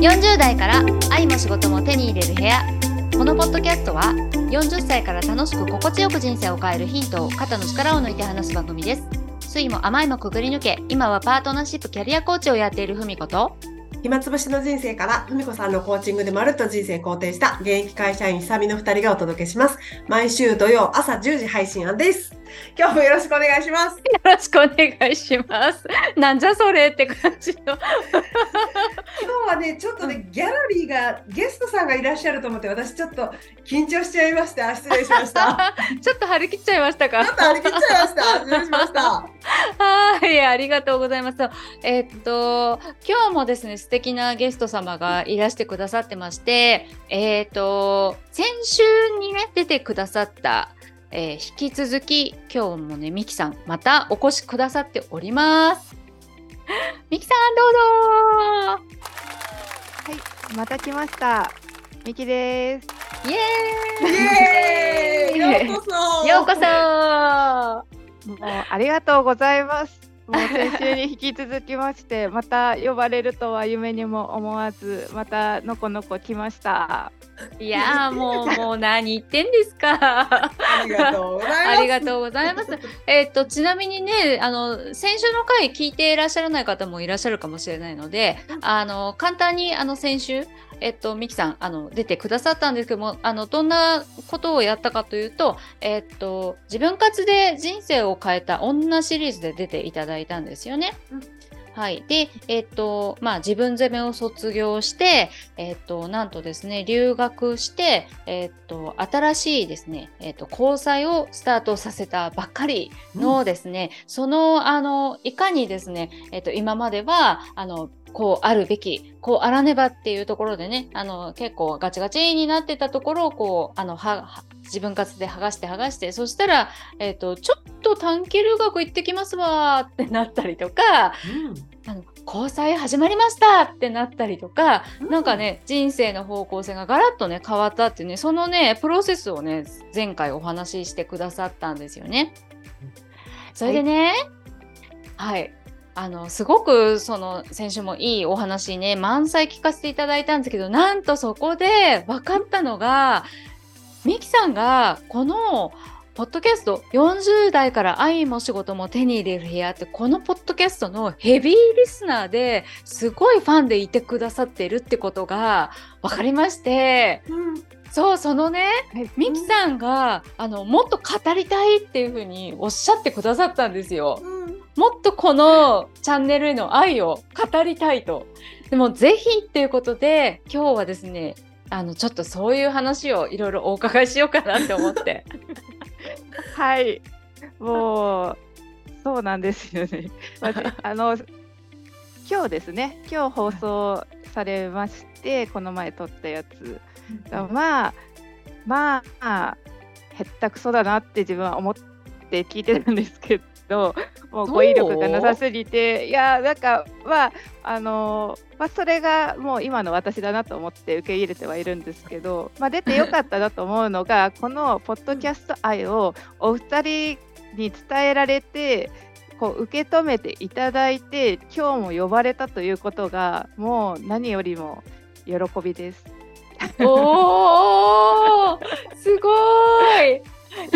40代から愛も仕事も手に入れる部屋このポッドキャストは40歳から楽しく心地よく人生を変えるヒントを肩の力を抜いて話す番組です酸いも甘いもくぐり抜け今はパートナーシップキャリアコーチをやっているふみこと暇つぶしの人生から、ふみこさんのコーチングでまるっと人生肯定した現役会社員久美の二人がお届けします。毎週土曜朝10時配信です。今日もよろしくお願いします。よろしくお願いしますなんじゃそれって感じの 今日はね、ちょっとね、ギャラリーが、ゲストさんがいらっしゃると思って、私ちょっと緊張しちゃいました。失礼しました。ちょっと張り切っちゃいましたかちょっと張り切っちゃいました。失礼しました。はい、ありがとうございます。えっと、今日もですね、素敵なゲスト様がいらしてくださってまして、えっと、先週にね、出てくださった、えー引き続き、今日もね、ミキさん、またお越しくださっております。ミキさん、どうぞはい、また来ました。みきです。イエーイイエーイようこそようこそもうありがとうございます。もう先週に引き続きまして、また呼ばれるとは夢にも思わず、またのこのこ来ました。いやーもう、もう何言ってんですか。ありがとうございます。ありがとうございます。えっと、ちなみにね、あの、先週の回聞いていらっしゃらない方もいらっしゃるかもしれないので、あの、簡単に、あの、先週、えっと、ミキさん、あの、出てくださったんですけども、あの、どんなことをやったかというと、えっと、自分活で人生を変えた女シリーズで出ていただいたんですよね。うんはい。で、えっと、まあ、自分攻めを卒業して、えっと、なんとですね、留学して、えっと、新しいですね、えっと、交際をスタートさせたばっかりのですね、その、あの、いかにですね、えっと、今までは、あの、こうあるべき、こうあらねばっていうところでね、あの、結構ガチガチになってたところを、こう、あの、は、は自分活で剥がして剥がして、そしたら、えっと、ちょっと短期留学行ってきますわーってなったりとか、あの交際始まりましたってなったりとか、うん。なんかね人生の方向性がガラッとね変わったっていうねそのねプロセスをね前回お話ししてくださったんですよね。それでねはい、あのすごくその先週もいいお話ね満載聞かせていただいたんですけどなんとそこで分かったのがミキさんがこのポッドキャスト40代から愛も仕事も手に入れる部屋ってこのポッドキャストのヘビーリスナーですごいファンでいてくださってるってことが分かりましてうんそうそのねはいミキさんがあのもっと語りたいっていうふうにおっしゃってくださったんですよ。うんもっとこのチャンネルへの愛を語りたいと。でもぜひっていうことで今日はですねあのちょっとそういう話をいろいろお伺いしようかなって思って。はい、もうそうなんですよね。あの今日ですね、今日放送されまして、この前撮ったやつがまあまあへったくそだなって自分は思って聞いてたんですけどど、もう語彙力がなさすぎて、いやなんかまああのまあそれがもう今の私だなと思って受け入れてはいるんですけど、まあ出てよかったなと思うのがこのポッドキャスト愛をお二人に伝えられて。こう受け止めていただいて今日も呼ばれたということがもう何よりも喜びです。おーすごいい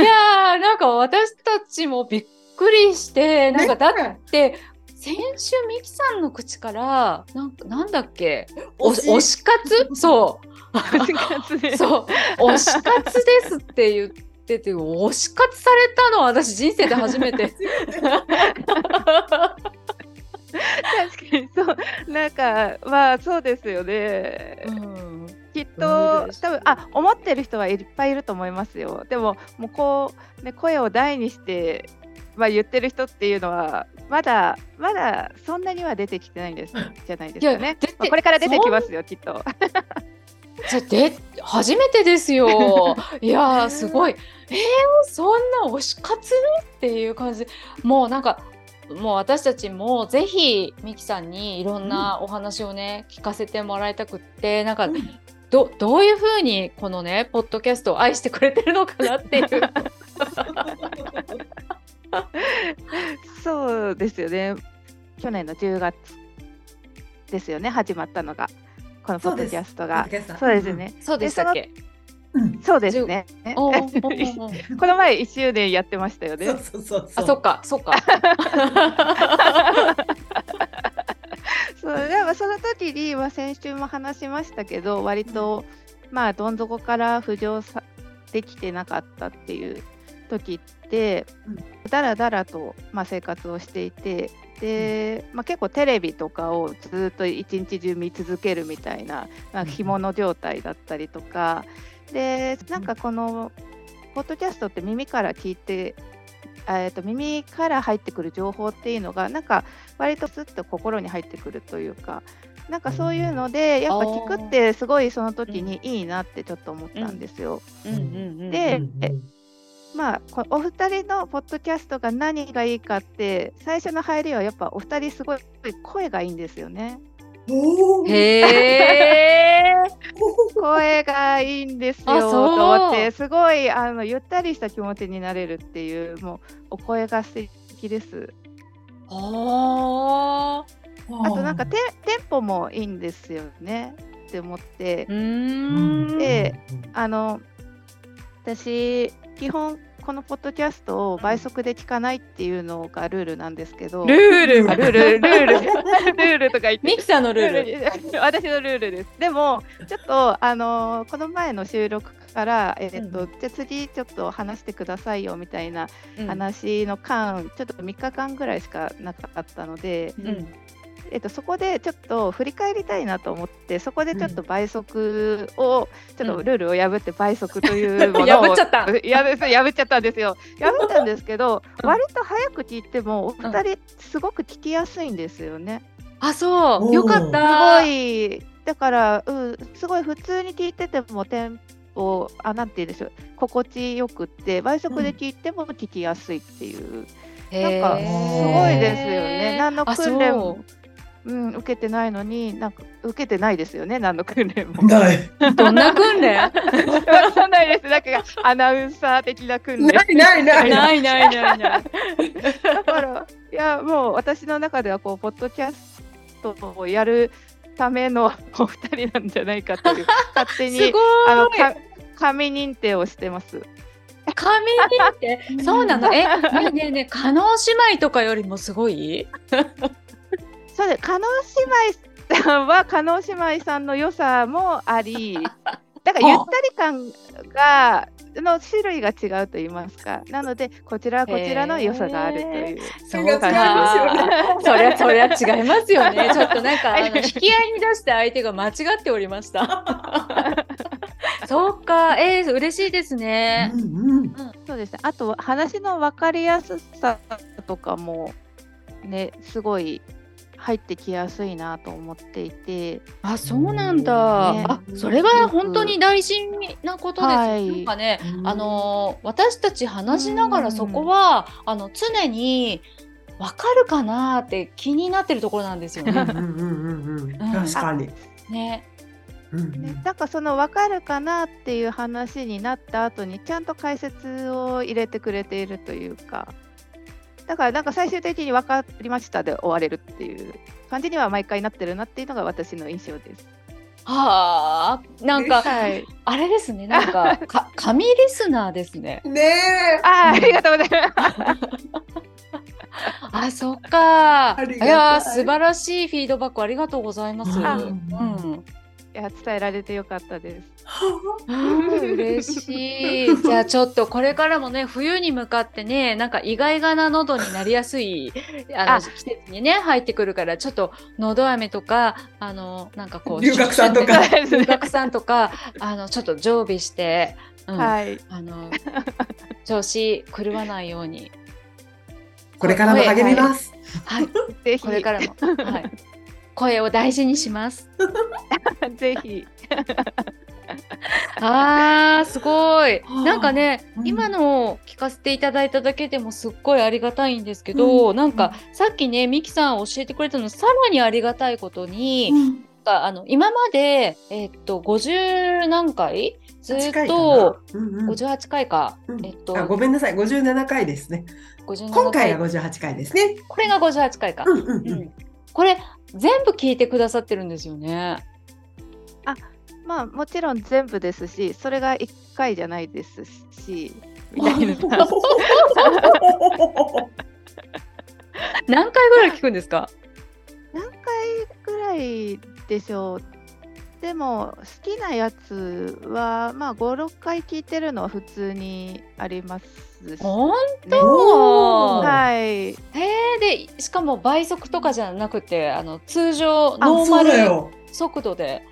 やーなんか私たちもびっくりしてなんかだって先週ミキさんの口からなんかなんだっけ？お推し。推し活？そう。そそう。推し活ですって言ってて推し活されたのは私人生で初めて。確かにそう。なんかまあそうですよね。うん。きっうんと多分あ思ってる人はいっぱいいると思いますよ。でももうこう、ね、声を大にして、まあ、言ってる人っていうのはまだまだそんなには出てきてないんですじゃないですかね。まあこれから出てきますよきっと。じゃで初めてですよ。いやーすごい。えー、そんな推し活っていう感じ。もうなんかもう私たちもぜひミキさんにいろんなお話をね、聞かせてもらいたくってなんか、どどういうふうにこのねポッドキャストを愛してくれてるのかなっていう。そうですよね。去年の10月ですよね始まったのが。このポッドキャストが。そうです。ね、そうでしたっけ？うん。そうですね。この前1周年やってましたよね。そうそうそうあ、そっか、そっか。そうでもその時に、まあ、先週も話しましたけど割と、まあどん底から浮上さできてなかったっていう時って、うん。だらだらと、まあ、生活をしていてで、まあ、結構テレビとかをずっと一日中見続けるみたいな、まあ、うん干物状態だったりとかでなんかこのポッドキャストって耳から聞いてえーと耳から入ってくる情報っていうのがなんか割とスッと心に入ってくるというかなんかそういうのでやっぱ聞くってすごいその時にいいなってちょっと思ったんですよ。でまあこお二人のポッドキャストが何がいいかって最初の入りはやっぱお二人すごい声がいいんですよね。おーへえ。声がいいんですよと思ってすごいあのゆったりした気持ちになれるっていうもうお声が素敵です。ああ。あとなんかテテンポもいいんですよねって思ってう、ーん。であの私基本このポッドキャストを倍速で聞かないっていうのがルールなんですけど、ルール。あルールルール ルールとか言ってミキさんのルール。ル私のルールです。でもちょっとあのこの前の収録からえっと、うじゃあ次ちょっと話してくださいよみたいなうん話の間、ちょっと3日間ぐらいしかなかったので、うん。えっと、そこでちょっと振り返りたいなと思ってそこでちょっと倍速を、ちょっとルールを破って倍速というものを破っちゃった破破っちゃったんですよ。破った。んですけど、うん。割と早く聞いてもお二人すごく聞きやすいんですよね。あ、そう。よかっすた。ごいだから、うん、すごい普通に聞いててもテンポあなんて言うんでしょう心地よくって倍速で聞いても聞きやすいっていう、へー。なんかすごいですよね。何のあ訓練そもうん、受けてないのになんか受けてないですよね何の訓練も。ない。う どんな訓練？わかんないです。なんかアナウンサー的な訓練。ないないない。ないないないない。だからいやもう私の中ではこうポッドキャストをやるためのお二人なんじゃないかという 勝手にすごい。あのか神認定をしてます。神にって、そうなの。え、ねえねえねえ、加納姉妹とかよりもすごい？そうです。加納姉妹さんは加納姉妹さんの良さもあり、だからゆったり感がの種類が違うと言いますか。なのでこちらはこちらの良さがあるという。そりゃそりゃ違いますよね。ちょっとなんかあの引き合いに出して相手が間違っておりました。そうか、えー、嬉しいですね。うんうん。そうですね。あと話の分かりやすさとかもねすごい入ってきやすいなと思っていて。あ、そうなんだ。ねあ、それは本当に大事なことです。はいなんかね、うんあのー私たち話しながらそこは、あの常にわかるかなって気になってるところなんですよね。うんうんうん。確かに。ね。ねなんかその分かるかなっていう話になった後にちゃんと解説を入れてくれているというかだからなんか最終的に分かりましたで終われるっていう感じには毎回なってるなっていうのが私の印象です。はあ、なんかはい、あれですね。なんか か神リスナーですね。ねえ。あーありがとうございます。あ、そっか。いいやー、素晴らしいフィードバックありがとうございます。あうん。いや伝えられてよかったです。嬉しい。じゃあちょっとこれからもね冬に向かってねなんか意外がな喉になりやすいあのあ季節にね入ってくるからちょっと喉飴とかあのなんかこう龍角散とか。龍角散とかあのちょっと常備して、うん。はい、あの調子狂わないように。これからも励みます。はい。ぜひ。これからも、はい、声を大事にします。ぜひ。あーすごい。はあ。なんかね、うん。今のを聞かせていただいただけでもすっごいありがたいんですけど、うん。なんかさっきねミキさん教えてくれたのさらにありがたいことに、なんかあの今までえっと50何回ずっとな。うんうん。58回か、うん。えっとあごめんなさい、57回ですね。57今回。回が58回ですね。これが58回か、うんうんうん。うん。これ全部聞いてくださってるんですよね。まあもちろん全部ですしそれが1回じゃないですしみたいな 何回ぐらい聞くんですか？何回ぐらいでしょうでも好きなやつはまあ56回聞いてるのは普通にありますし、本お当ー。はい。へえでしかも倍速とかじゃなくてあの通常あそノーマル。速度で。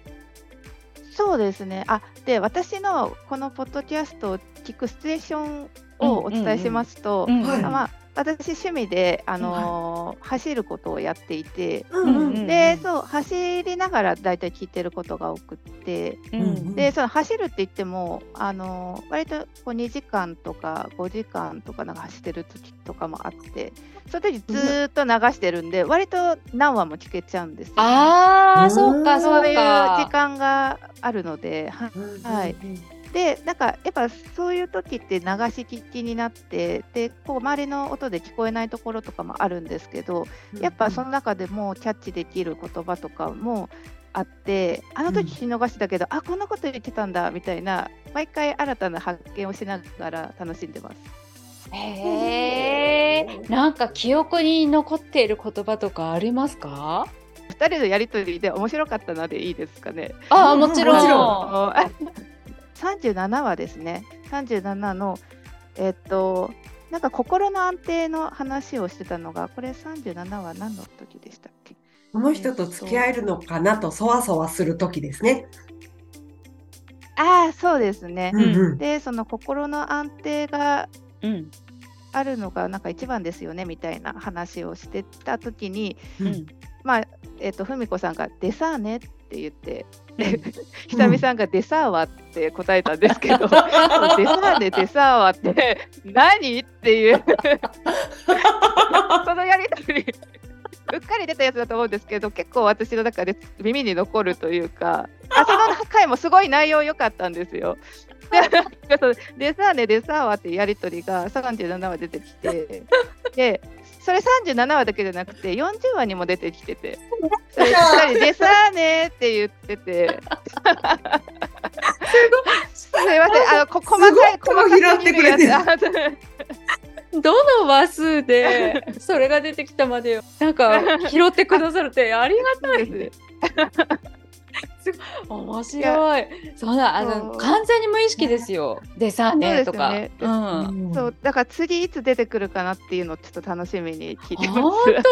そうですね。あで私のこのポッドキャストを聞くシチュエーションをお伝えしますと、まあ、私趣味で、あのー走ることをやっていて、うんうんうん。でそう走りながらだいたい聞いてることが多くって、うんでその走るって言っても、あのー割とこう2時間とか5時間とかなんか走ってる時とかもあってその時ずーっと流してるんで割と何話も聞けちゃうんですよ、ああ、うん。そうか、そうそういうか。時間があるので、ははいでなんかやっぱそういう時って流し聞きになってでこう周りの音で聞こえないところとかもあるんですけどやっぱその中でもキャッチできる言葉とかもあってあの時聞き逃してたけど、あこんなこと言ってたんだみたいな毎回新たな発見をしながら楽しんでます。へえ、なんか記憶に残っている言葉とかありますか？2人のやりとりで面白かったのでいいですかね。ああ、うんもちろん。もちろんあの37話ですね。37のえっとなんか心の安定の話をしてたのがこれ37話何の時でしたっけ？この人と付き合えるのかなとそわそわする時ですね。ああそうですね。うんうんでその心の安定がうん、あるのがなんか一番ですよねみたいな話をしてた時にうん、まあえっとふみこさんが「でさーね」って言ってうん。ひさんが「でさーわ」って答えたんですけど「でさーねでさーわ」って何っていう。そのやりとりうっかり出たやつだと思うんですけど結構私の中で耳に残るというかあその回もすごい内容良かったんですよ。でそのでさーねでさーわってやりとりが37話出てきてでそれ37話だけじゃなくて40話にも出てきてて。それ2人でさーねって言ってて。すい。ません。あのこ細かいすごく拾ってくれてどの話数でそれが出てきたまでよ。なんか拾ってくださるってありがたい。で す面白い。そうだ、あの完全に無意識ですよ。でさねとか。そうん。そうだから次いつ出てくるかなっていうのをちょっと楽しみに聞いてます。本当だね。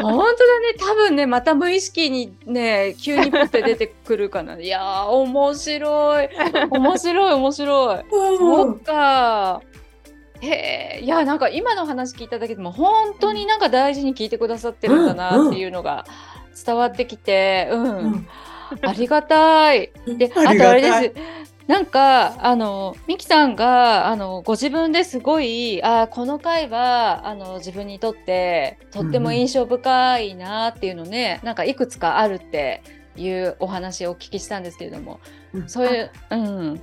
本当だね。多分ね、また無意識にね、急にポって出てくるかな。いやー、面白い。面白い、面白い。そうか。へえ、いや、なんか今の話聞いただけでも、本当になんか大事に聞いてくださってるんだなっていうのが伝わってきて、うん、うん。ありがたい。で、あとあれです。なんかあのミキさんがあのご自分ですごいあこの回はあの自分にとってとっても印象深いなっていうのね、なんかいくつかあるっていうお話をお聞きしたんですけれども、うん。そういう、うん、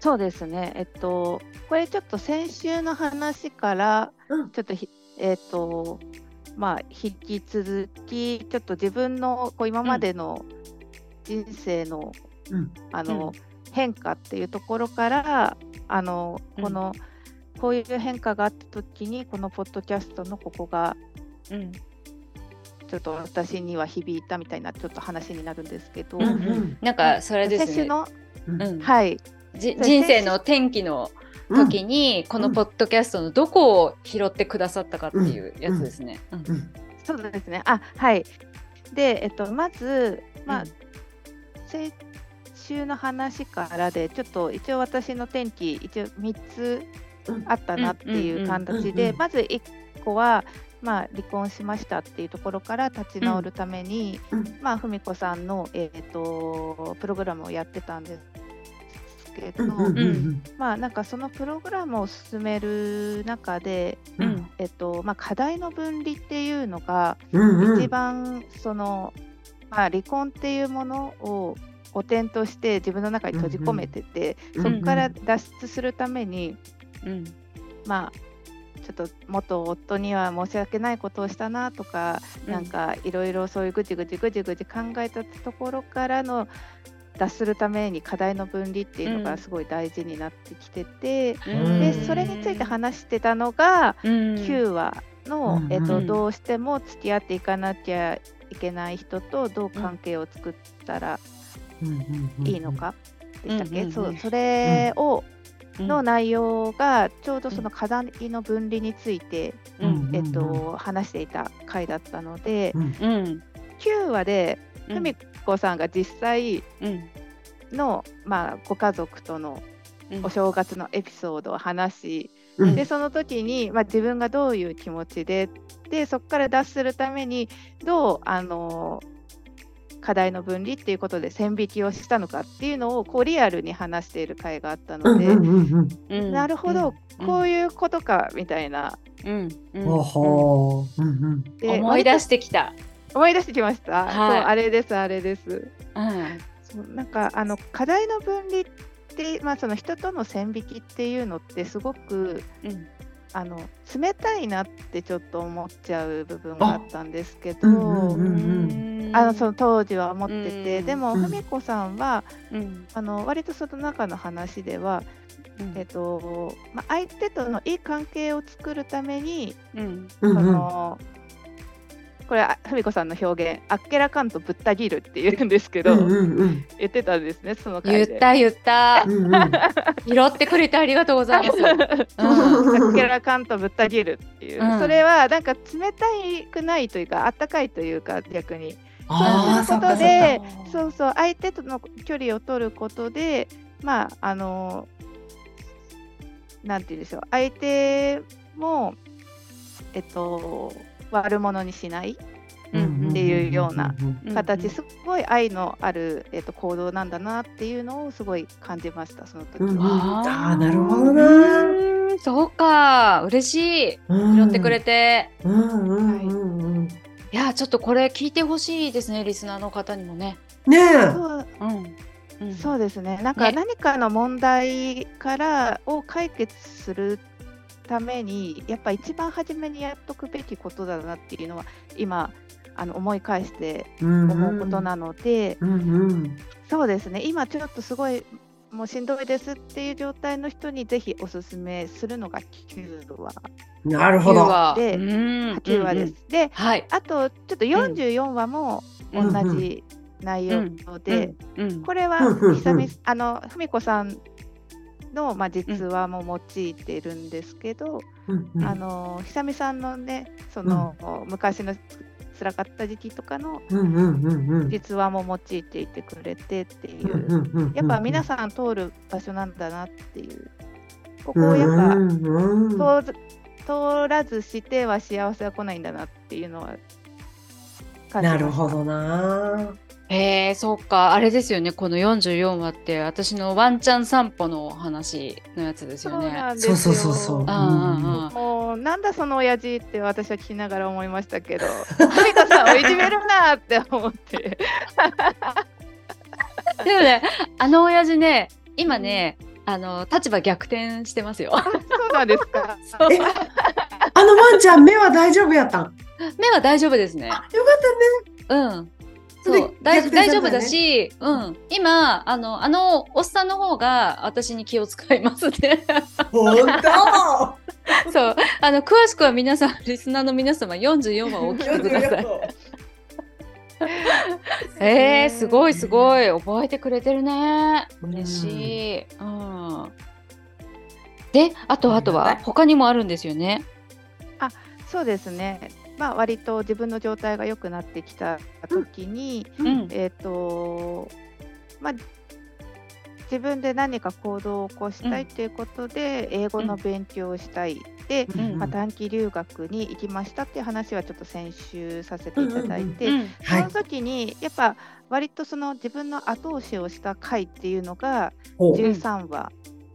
そうですね。えっとこれちょっと先週の話からうん。ちょっとひ、えっとまあ引き続きちょっと自分のこう今までの人生の、うん。あの、うん。変化っていうところからあのうん。この、こういう変化があった時にこのポッドキャストのここがうん、ちょっと私には響いたみたいなちょっと話になるんですけど、うんうん。なんかそれですね、の、うんうん。はい。じ人生の転機の時に、このポッドキャストのどこを拾ってくださったかっていうやつですね。そうですね。あ、はい。で、えっと、まず、まあ、うん。先週の話からで、ちょっと一応私の転機、一応3つうん。あったなっていう形うんうんうんで、まず1個は、まあ、離婚しましたっていうところから立ち直るために、うん。まあ、ふみこさんの、えっとプログラムをやってたんですけど、うんうんうんまあ、なんかそのプログラムを進める中で、うん。うんえっとまあ、課題の分離っていうのが、うんうん。一番その、まあ、離婚っていうものを汚点として自分の中に閉じ込めてて、うんそこから脱出するために、うん。まあ、ちょっと元夫には申し訳ないことをしたなとか、なんかいろいろそういうぐちぐちぐちぐち考えたところからの脱するために課題の分離っていうのがすごい大事になってきてて、うん。でそれについて話してたのが、うん。9話の、うんえっとうんどうしても付き合っていかなきゃいけない人とどう関係を作ったらいいのか？でしたっけ、うんうんうんそうそれを、うんの内容がちょうどその課題の分離について、うん。えっと、話していた回だったので、うん9話でうんふみこさんが実際うん。の、まあ、ご家族とのうん。お正月のエピソードを話し、うん。でその時に、まあ、自分がどういう気持ちででそこから脱するためにどうあの課題の分離っていうことで線引きをしたのかっていうのをこうリアルに話している回があったので、うんなるほど、うん。こういうことかみたいな。うん。うん。ほほー。うんうん。で思い出してきた。思い出してきました。はい。そうあれですあれです。うん。そうなんかあの課題の分離って、まあ、その人との線引きっていうのってすごくうん。あの冷たいなってちょっと思っちゃう部分があったんですけど、うんあのその当時は思ってて、うん。でもうん。ふみこさんはうん。あの割とその中の話では、うん。えっとまあ、相手とのいい関係を作るために、うん。そのこれあふみこさんの表現あっけらかんとぶった切るって言うんですけど、うんうんうん。言ってたんですねその言回で。った言った。うんうん。拾ってくれてありがとうございます。うん。あっけらかんとぶった切るっていう、うん。それはなんか冷たくないというかあったかいというか逆に。ああ、そ。いうことでそうそう相手との距離を取ることでまああのなんて言うんでしょう。相手もえっと悪者にしないうんっていうようなうん形すごい愛のある、えっと、行動なんだなっていうのをすごい感じましたその時うんは。あーなるほどなうんそうか嬉しい拾ってくれて。うんうんうんうん。いやちょっとこれ聞いてほしいですねリスナーの方にもね。ねえ。そううんうんそうですね。なんかね何かの問題からを解決するために、やっぱ一番初めにやっとくべきことだなっていうのは、今、あの思い返して思うことなので、うんうん。そうですね。今ちょっとすごい、もうしんどいですっていう状態の人にぜひおすすめするのが9話、なるほど。九話でうん9話です。で、はい。あとちょっと44話も同じ内容で、うんこれはうんうんうん久々あの文子さんの、まあ、実話も用いているんですけど、うんうん。あの久美さんのねその、昔の辛かった時期とかのうんうんうんうん。実話も用いていてくれてっていう、うんうんうんうんやっぱ皆さん通る場所なんだなっていう。ここをやっぱ、うんうんうん。通らずしては幸せは来ないんだなっていうのは感じなるほどな。へえそうかあれですよねこの44話って私のワンちゃん散歩の話のやつですそうよね。なんですよそうそうそうそうあああもうなんだその親父って私は聞きながら思いましたけど、ふみこさんをいじめるなって思って。あ でもねあの親父ね今ね、あの立場逆転してますよ。そうなんですか。そ うえあのワンちゃん目は大丈夫やったん？目は大丈夫ですね。よかっうん。それそう大逆転されたよね大丈夫だし、うん、今あのあのおっさんの方が私に気を使いますね。そう。あの詳しくは皆さんリスナーの皆様44話をお聞きください。えー、すごいすごい。覚えてくれてるね。嬉しい、うん、であとあとは他にもあるんですよね。そうですね。まあ割と自分の状態が良くなってきた時に、うん。えっ、とまあ自分で何か行動を起こしたいということで、英語の勉強をしたい。で、うん。まあ、短期留学に行きましたっていう話はちょっと先週させていただいて、うん。その時にやっぱ割とその自分の後押しをした回っていうのがほう。13話、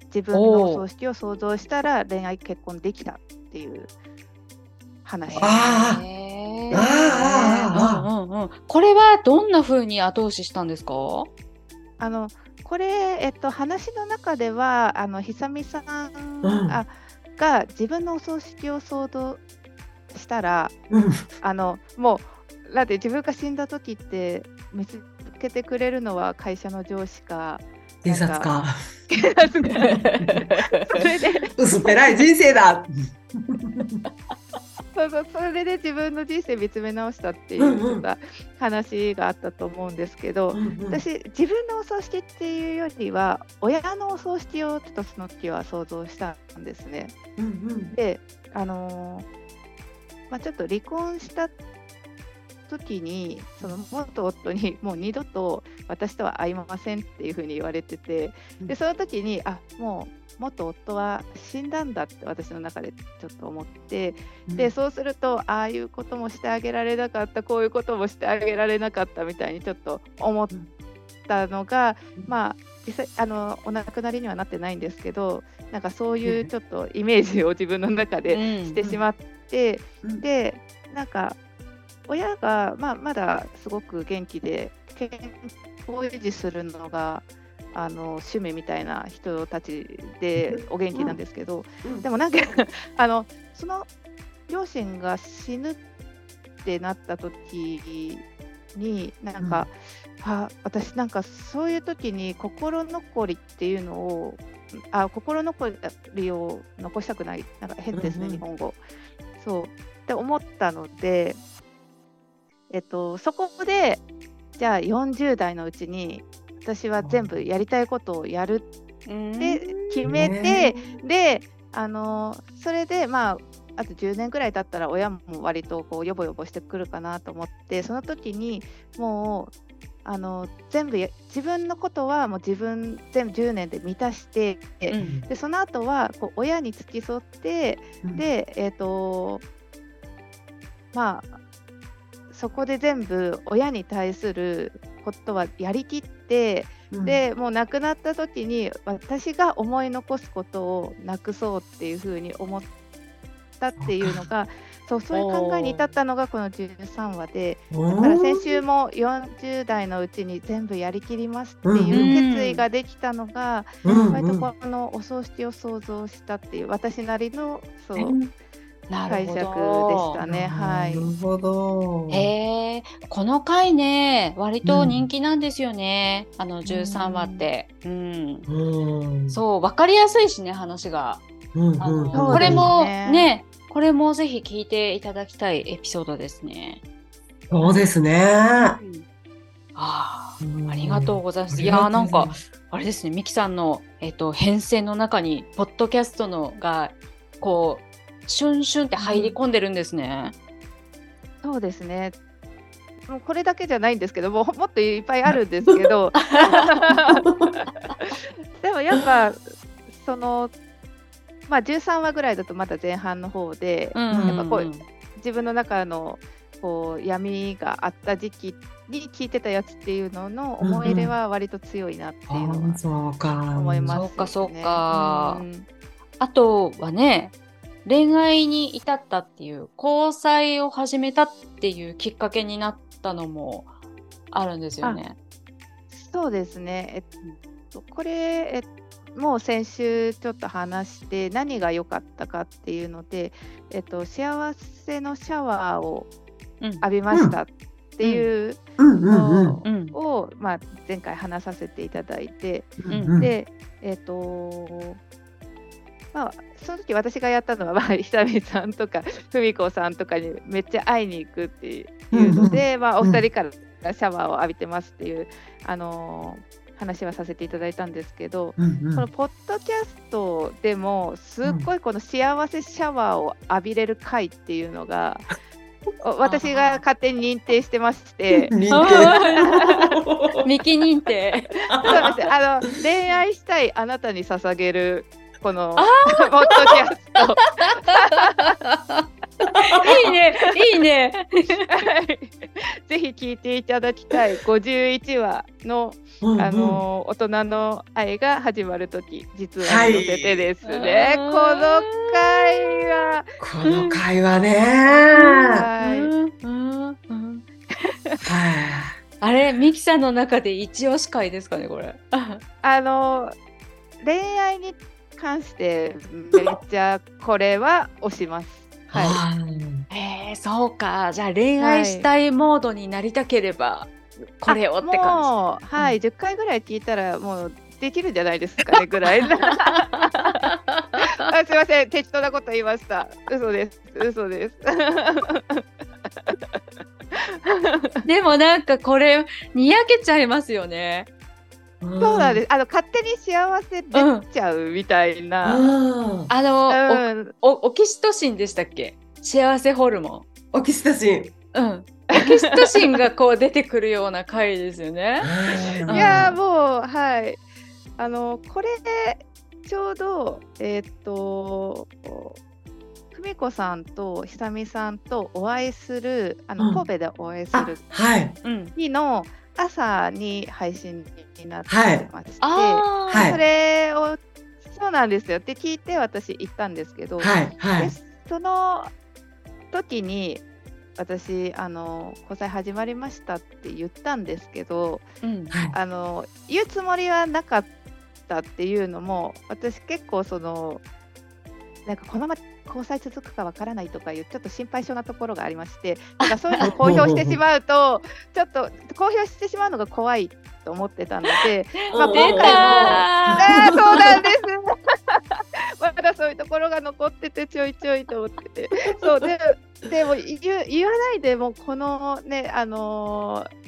自分のお葬式を想像したら恋愛結婚できたっていう話。あへーああうんうんうんこれはどんな風に後押ししたんですか？あのこれ、えっと、話の中ではあの久美さん、うんあが自分のお葬式を想像したらうん。あのもうだって自分が死んだ時って見つけてくれるのは会社の上司か警察か。それで 薄っぺらい人生だ。そうそうそれで自分の人生見つめ直したっていう話があったと思うんですけど、私自分のお葬式っていうよりは親のお葬式をちょっとその時は想像したんですね。うんうんであのーまあ、ちょっと離婚した時にその元夫に もう二度と私とは会いませんっていうふうに言われててでその時にあもう元夫は死んだんだって私の中でちょっと思ってでそうするとああいうこともしてあげられなかったこういうこともしてあげられなかったみたいにちょっと思ったのが、うん。まあ実際あのお亡くなりにはなってないんですけどなんかそういうちょっとイメージを自分の中でしてしまって、うん。でなんか親が、まあ、まだすごく元気で健康を維持するのがあの趣味みたいな人たちでお元気なんですけど、うん。でもなんか あのその両親が死ぬってなった時になんか、あ私なんかそういう時に心残りっていうのをあ心残りを残したくない。なんか変ですね、うんうん。日本語。そう。って思ったのでえっとそこでじゃあ40代のうちに私は全部やりたいことをやるって決めて、ね。であのそれでまああと10年ぐらい経ったら親も割とこうヨボヨボしてくるかなと思ってその時にもうあの全部や自分のことはもう自分全部10年で満たして、うん。でその後はこう親に付き添ってうん。でえっ、とまあそこで全部親に対することはやりきって、うん。でもう亡くなった時に私が思い残すことをなくそうっていうふうに思ったっていうのがそうそういう考えに至ったのがこの13話でだから先週も40代のうちに全部やりきりますっていう決意ができたのが、うん割とこのお葬式を想像したっていう私なりのそう解釈でどしたね。はないる。ほど。へえ、この回ね、割と人気なんですよね。あの13話って。うん。うん。そう、わかりやすいしね、話が。うん。うんこれもねね、これもぜひ聞いていただきたいエピソードですね。そうですね。ああ、ありがとうございます。いやーなんか、あれですね、ミキさんの、えっと、編成の中に、ポッドキャストのが、こう、シュンシュンって入り込んでるんですね。そうですね。もうこれだけじゃないんですけどももっといっぱいあるんですけど でもやっぱそのまあ13話ぐらいだとまだ前半の方で、うんやっぱこう自分の中のこう闇があった時期に聞いてたやつっていうのの思い入れは割と強いなっていうのはあそうか。思います、ね。そうかそうかうんあとはね、恋愛に至ったっていう、交際を始めたっていうきっかけになったのもあるんですよね。そうですね。えっと、これ、えもう先週ちょっと話して何が良かったかっていうので、えっと、幸せのシャワーをうん浴びましたっていううんうんうんのうん。を、まあ、前回話させていただいて、うんうん。で、えっと、まあ、その時私がやったのは、まあ、久美さんとか文子さんとかにめっちゃ会いに行くっていうので、まあ、お二人からシャワーを浴びてますっていう、あのー話はさせていただいたんですけど、うんうん。このポッドキャストでもすっごいこの幸せシャワーを浴びれる回っていうのが、お私が勝手に認定してまして。認ミキ認定。そうです。あの恋愛したいあなたに捧げるこの ポッドキャスト。いいね、いいね。はい。ぜひ聞いていただきたい。51話の、定あの大人の愛が始まる時実ははい載せてですね、うんこの回は、この会話ね。はい。うんうん。うんはあれ、ミキさんの中で一押し回ですかね、これ。あの恋愛に関してめっちゃこれは押します。はい。あえー、そうか。じゃあ恋愛したいモードになりたければ、これをって感もうはい、10回ぐらい聞いたらもうできるんじゃないですかねぐらい。あすいません適当なこと言いました。嘘です嘘です。じ。でもなんかこれにやけちゃいますよね。ーそうなんです。あの勝手に幸せ出ちゃうみたいな。ああの、うん、おおオキシトシンでしたっけ？幸せホルモオキシトシン。ン。うん。オキシトシンがこう出てくるような回ですよね。あいやーもうはいあのこれちょうどえーっと久美子さんと久美さんとお会いするあの、うん神戸でお会いすあるはい。朝に配信になってはいまして、ああ、はいそれをそうなんですよって聞いて私行ったんですけど、はい。はでい。その時に私あの交際始まりましたって言ったんですけどうん。はい。あの言うつもりはなかったっていうのも私結構そのなんかこのまま交際続くかわからないとかいうちょっと心配性なところがありまして なんかそういうのを公表してしまうとちょっと公表してしまうのが怖いと思ってたので まあ今回もたあーそうなんです。まだそういうところが残っててちょいちょいと思ってて。そうででも言わないでもこのねあのー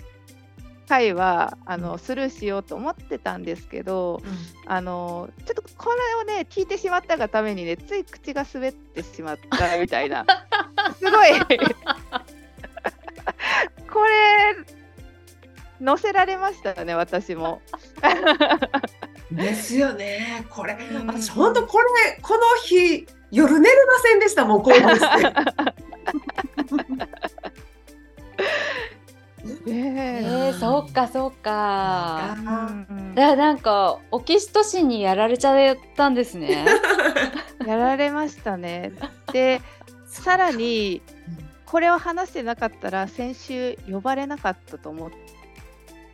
回はあのスルーしようと思ってたんですけど、あのちょっとこれをね聞いてしまったがためにねつい口が滑ってしまったみたいな すごいこれ載せられましたね私も。ですよね。これ、うん私本当これ、この日、夜寝れませんでしたもん、興奮して。ねえー、そっかそっか。うんだなんかオキシトシンにやられちゃったんですね。やられましたね。でさらにこれを話してなかったら先週呼ばれなかったと思っ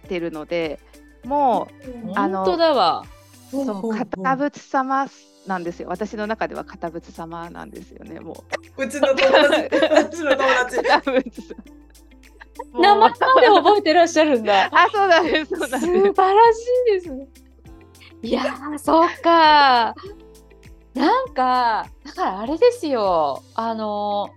てるのでもあの本当だわ。うそう堅物様なんですよ私の中では堅物様なんですよねもう。うちの友達、うちの友達。名前まで覚えてらっしゃるんだ。あそうなんです素晴。らしいですね。いやー、そっか。なんか、だからあれですよ。あの、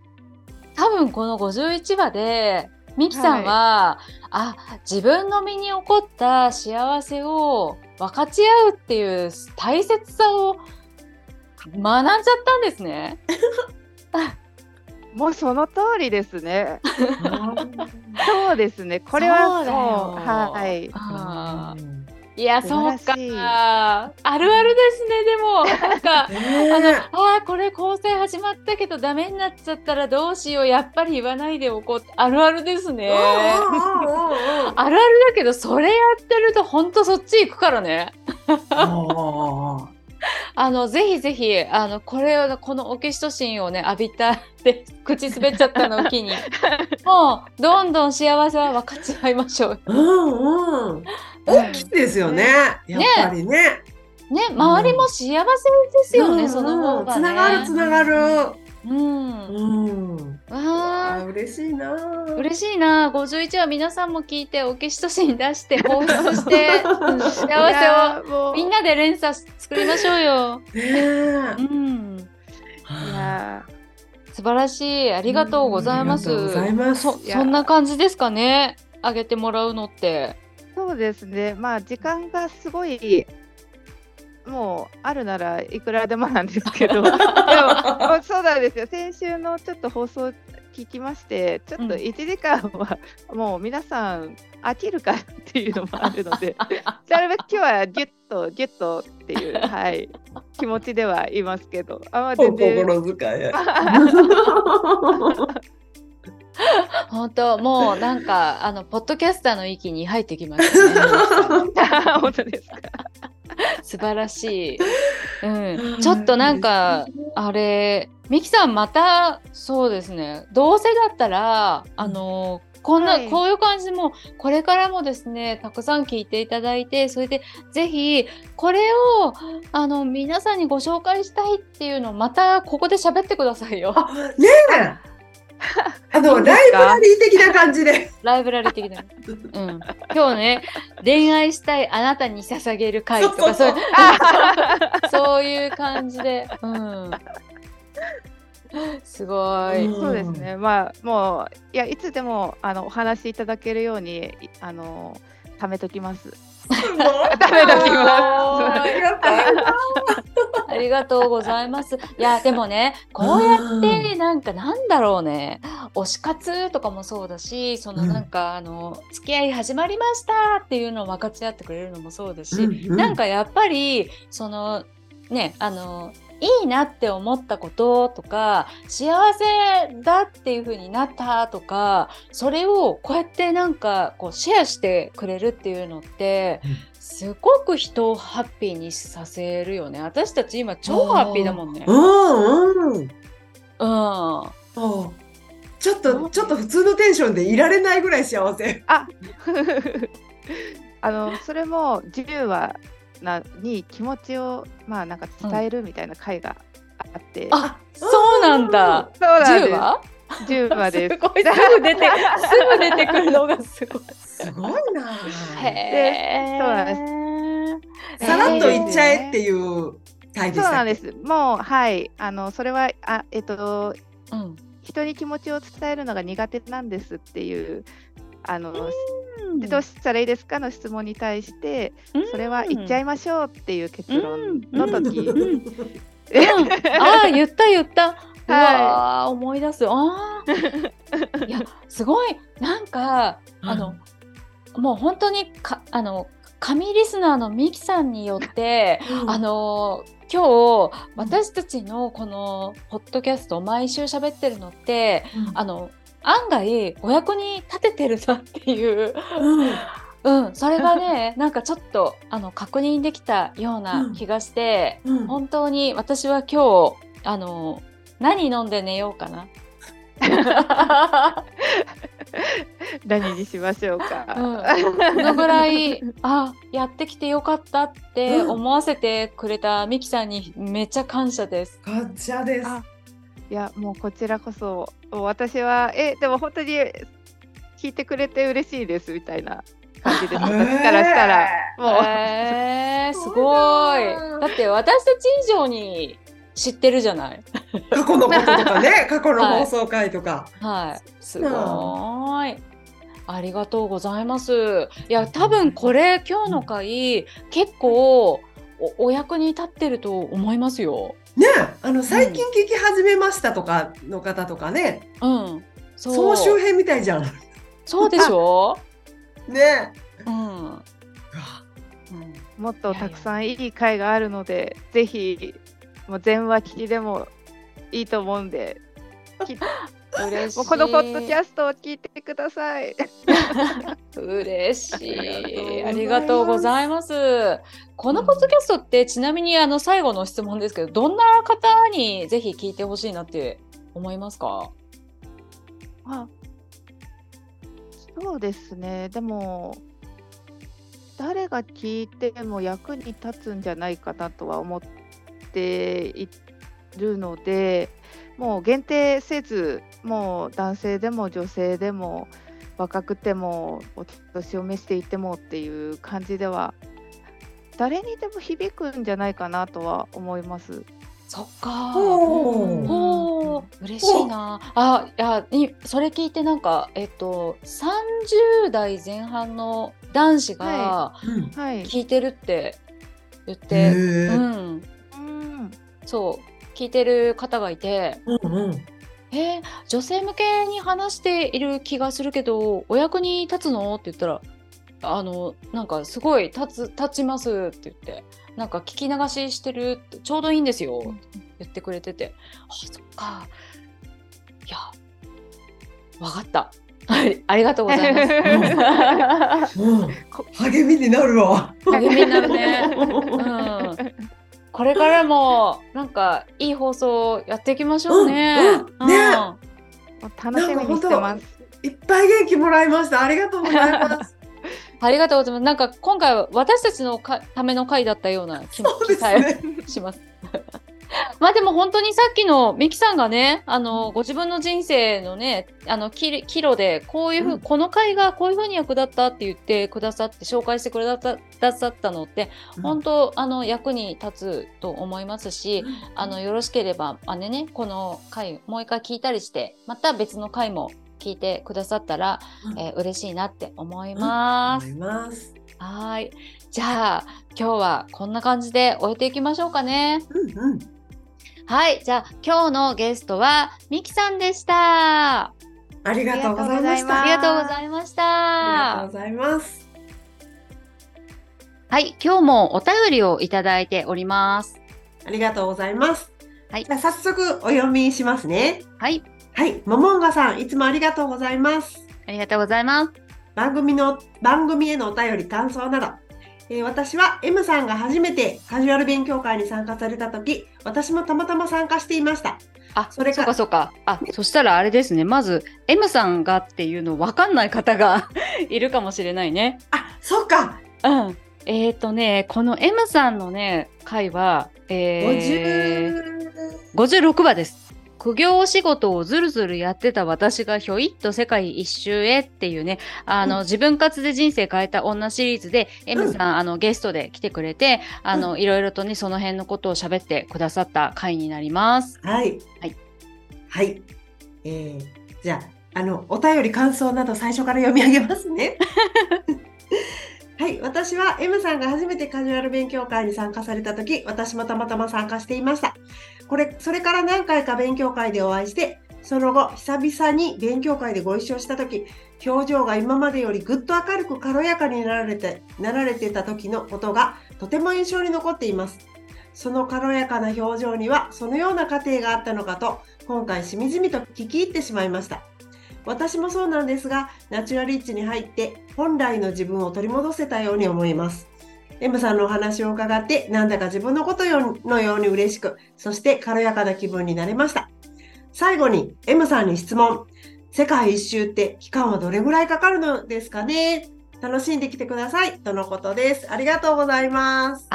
多分この51話で、ミキさんは、あ、自分の身に起こった幸せを分かち合うっていう大切さを学んじゃったんですね。もうその通りですね。そうですね。これはそうはい。いや、素そうか。あるあるですね、でも。なんか、ねあの、ああ、これ交際始まったけどダメになっちゃったらどうしよう。やっぱり言わないでおこう。あるあるですね。あるあるだけど、それやってるとほんとそっち行くからね。ああの、ぜひぜひ、あの、これを、このオキシトシンをね、浴びたって、口滑っちゃったのを機に、もう、どんどん幸せは分かち合いましょう。ーうんうん。大きいですよね。やっぱりね。ね、周りも幸せですよね、うんその方がね。つながるつながる。うん。うん。ああ嬉しいな。ー嬉しいな51は皆さんも聞いてオキシトシン出して放出して、うん幸いせをみんなで連鎖作りましょうよ。ねえうん、いや素晴らしいありがとうございます。ありがとうございますそそんな感じですかね。あげてもらうのって。そうですね。まあ時間がすごいもうあるならいくらでもなんですけど。でもそうなんですよ。先週のちょっと放送聞きましてちょっとうん。1時間はもう皆さん飽きるかっていうのもあるので なるべく今日はギュッとギュッとっていう、はい、気持ちではいますけど。あま全然。心遣い。本当もうなんかあのポッドキャスターの域に入ってきましたね。本当ですか 素晴らしい。うん、ちょっとなんかあれミキさんまたそうですね。どうせだったらあのこんな、はい。こういう感じでもうこれからもですねたくさん聞いていただいてそれでぜひこれをあの皆さんにご紹介したいっていうのをまたここで喋ってくださいよ。あねえあのライブラリー的な感じで。ライブラリ的な。うん、今日ね恋愛したいあなたに捧げる会とかそういうそういう感じで。うんすごい。うんそうですね。まあもういやいつでもあのお話しいただけるようにいあの貯めときます。すごい。ダメだきますありがとうございます。いやでもねこうやってなんかなんだろうね推し活とかもそうだしそのうんなんか、あの付き合い始まりましたっていうのを分かち合ってくれるのもそうですし、うんうんなんかやっぱりそのねあのいいなって思ったこととか幸せだっていう風になったとかそれをこうやってなんかこうシェアしてくれるっていうのってうんすごく人をハッピーにさせるよね私たち今超ハッピーだもんね。うんうん。うんそうちょっとちょっと普通のテンションでいられないぐらい幸せ。あ あのそれも自由はなに気持ちをまあなんか伝えるみたいな会があって、あそうなんだ。そうなんです。10話？10話です す。ごいすぐ出てすぐ出てくるのがすごい。すごいな。へえ。そうなんすさらっと言っちゃえっていう回でそうなんです。もうはいあのそれはあえっとうん。人に気持ちを伝えるのが苦手なんですっていうあの、うんでどうしたらいいですかの質問に対して、それは言っちゃいましょうっていう結論の時、うん。うん。うん。ああ言った言った。うわー思い出す。ああ。いやすごい。なんかあの、もう本当にかあの神リスナーのミキさんによって。あの今日私たちのこのポッドキャスト毎週喋ってるのってあの案外お役に立ててるなっていう、うんうん、それがねなんかちょっとあの確認できたような気がして、うん本当に私は今日あの何飲んで寝ようかな。何にしましょうか。うん、このぐらいあやってきてよかったって思わせてくれたミキさんにめっちゃ感謝です。感謝です。あいやもうこちらこそ私はえでも本当に聞いてくれて嬉しいですみたいな感じです私からしたら、もう、えー、すすごごいだって私たち以上に知ってるじゃない。過去のこととかね、過去の放送回とか。はい、すごい。ありがとうございます。いや、多分これ今日の回結構おお役に立ってると思いますよ。ね、あの最近聞き始めましたとかの方とかね、うん。そう総集編みたいじゃん。そうでしょ？ね。うん。うんもっとたくさんいい回があるのでぜひもう全話聞きでもいいと思うんでき嬉しい。もうこのポッドキャストを聞いてください。嬉しい。あありがとうございます。このポッドキャストってちなみにあの最後の質問ですけど、どんな方にぜひ聞いてほしいなって思いますか？あそうですねでも誰が聞いても役に立つんじゃないかなとは思っているのでもう限定せずもう男性でも女性でも若くてもお年を召していてもっていう感じでは誰にでも響くんじゃないかなとは思います。そっか。嬉しいな。あ、いや、いそれ聞いてなんかえっと30代前半の男子が聞いてるって言っへて、えうん、うんそう聞いてる方がいて。うんうんえー女性向けに話している気がするけどお役に立つの？って言ったらあのなんかすごい立つ立ちますって言ってなんか聞き流ししてるってちょうどいいんですよって言ってくれてて。あそっか。いやわかった。はいありがとうございます。うん。励みになるわ。励みになるね、うん、これからもなんかいい放送やっていきましょうね。うんうんねもう楽しみにしてます。いっぱい元気もらいました。ありがとうございます。ありがとうございます。なんか今回は私たちのかための回だったような気も。します。まあでも本当にさっきのミキさんがね、あのご自分の人生のね、あのキキロでこういうふう、うんこの回がこういうふうに役立ったって言ってくださって紹介してくださくださったのって、本当あの役に立つと思いますし、あのよろしければあのねこの回もう一回聞いたりして、また別の回も聞いてくださったら、うんえー嬉しいなって思います。思います。はい。じゃあ、今日はこんな感じで終えていきましょうかね。うんうん。はい。じゃあ、今日のゲストは、ミキさんでした。あありがとうございました。りがとうございましありがとうた。ございます。はい。今日もお便りをいただいております。ありがとうございます。はいじゃあ早速お読みしますね。はい。はい。ももんがさん、いつもありがとうございます。ありがとうございます。番組の、番組へのお便り、感想など、えー私は M さんが初めてカジュアル勉強会に参加されたとき、私もたまたま参加していました。あ、それかそうかそうか。あ、そしたらあれですね。まず、M さんがっていうの分かんない方が いるかもしれないね。あ、そっか。うん。えっ、ー、とね、この M さんのね、回は、えー、50 56話です。苦行仕事をずるずるやってた私がひょいっと世界一周へっていうね、あの、うん自分勝で人生変えた女シリーズで、M さん、あの、ゲストで来てくれて、あの、いろいろとね、その辺のことを喋ってくださった回になります。はい。はい。はい。えー、じゃあ、あの、お便り感想など最初から読み上げますね。はい。私は M さんが初めてカジュアル勉強会に参加されたとき、私もたまたま参加していました。これ、それから何回か勉強会でお会いして、その後、久々に勉強会でご一緒したとき、表情が今までよりぐっと明るく軽やかになられて、なられてた時のことがとても印象に残っています。その軽やかな表情にはそのような過程があったのかと今回しみじみと聞き入ってしまいました私もそうなんですがナチュラリッチに入って本来の自分を取り戻せたように思います。M さんのお話を伺ってなんだか自分のことのように嬉しくそして軽やかな気分になれました。最後に M さんに質問。世界一周って期間はどれぐらいかかるのですかね？楽しんできてくださいとのことですありがとうございます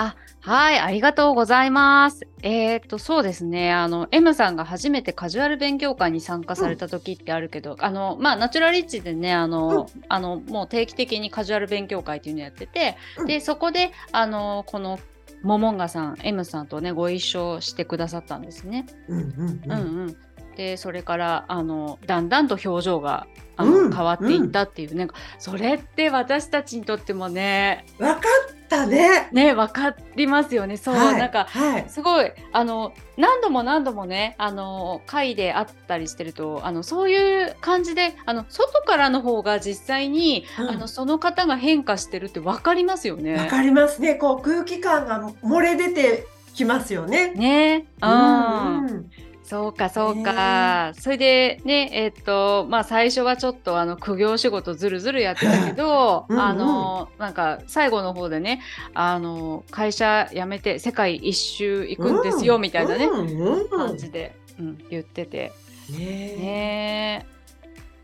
はい、ありがとうございます。えっ、と、そうですね。あの、M さんが初めてカジュアル勉強会に参加された時ってあるけど、あの、まあ、ナチュラリッチでね、あの、あの、もう定期的にカジュアル勉強会っていうのやってて、うんで、そこで、あの、この、モモンガさん、M さんとね、ご一緒してくださったんですね。うんうんうんうんうん。で、それから、あの、だんだんと表情が、あの、うん変わっていったっていう、なんか、それって私たちにとってもね、わかったね。ね、わかりますよね。そう、はいなんか、はい。すごいあの何度も何度もねあの会であったりしてるとあのそういう感じであの外からの方が実際に、うんあのその方が変化してるって分かりますよわね。かりますね。こう空気感が漏れ出てきますよね。ねううんんうんそうかそうか、それでねえっとまあ最初はちょっとあの苦行仕事ずるずるやってたけど うんうん。あのなんか最後の方でねあの会社辞めて世界一周行くんですよ、みたいなね、うんうん感じで、うん、言ってて。ねねえ。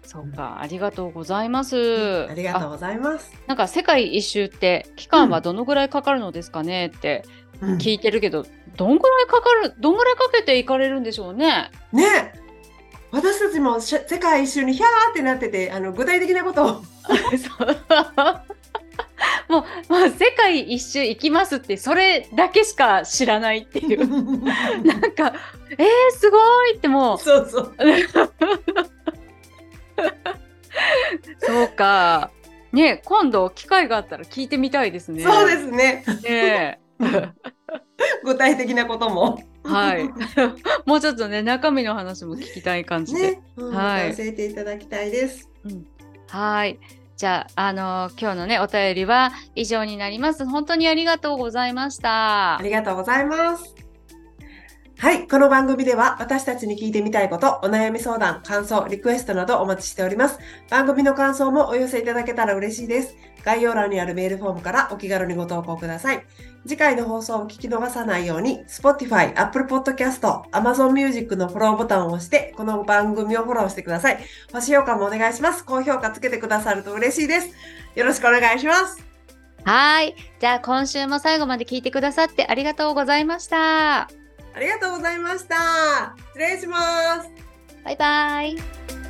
そうか、ありがとうございます。ありがとうあございます。なんか世界一周って期間はどのぐらいかかるのですかねってうん。聞いてるけど、どんぐらいかかる、どんぐらいかけて行かれるんでしょうね？ね私たちもし世界一周にヒャーってなってて、あの具体的なことを。そうもう、まあ、世界一周行きますって、それだけしか知らないっていう。なんか、えー、すごいってもう、そうそう。そうか。ね今度機会があったら聞いてみたいですね。そうですね。ね 具体的なことも。はい。もうちょっとね、中身の話も聞きたい感じで。ね、うんはい教えていただきたいです。はい。じゃあ、あの今日のね、お便りは以上になります。本当にありがとうございましたあ。りがとうございます。はい。この番組では私たちに聞いてみたいこと、お悩み相談、感想、リクエストなどお待ちしております。番組の感想もお寄せいただけたら嬉しいです。概要欄にあるメールフォームからお気軽にご投稿ください。次回の放送を聞き逃さないように、Spotify、Apple Podcast、Amazon Music のフォローボタンを押して、この番組をフォローしてください。星評価もお願いします。高評価つけてくださると嬉しいです。よろしくお願いします。はい。じゃあ今週も最後まで聞いてくださってありがとうございました。ありがとうございました。失礼します。バイバイ。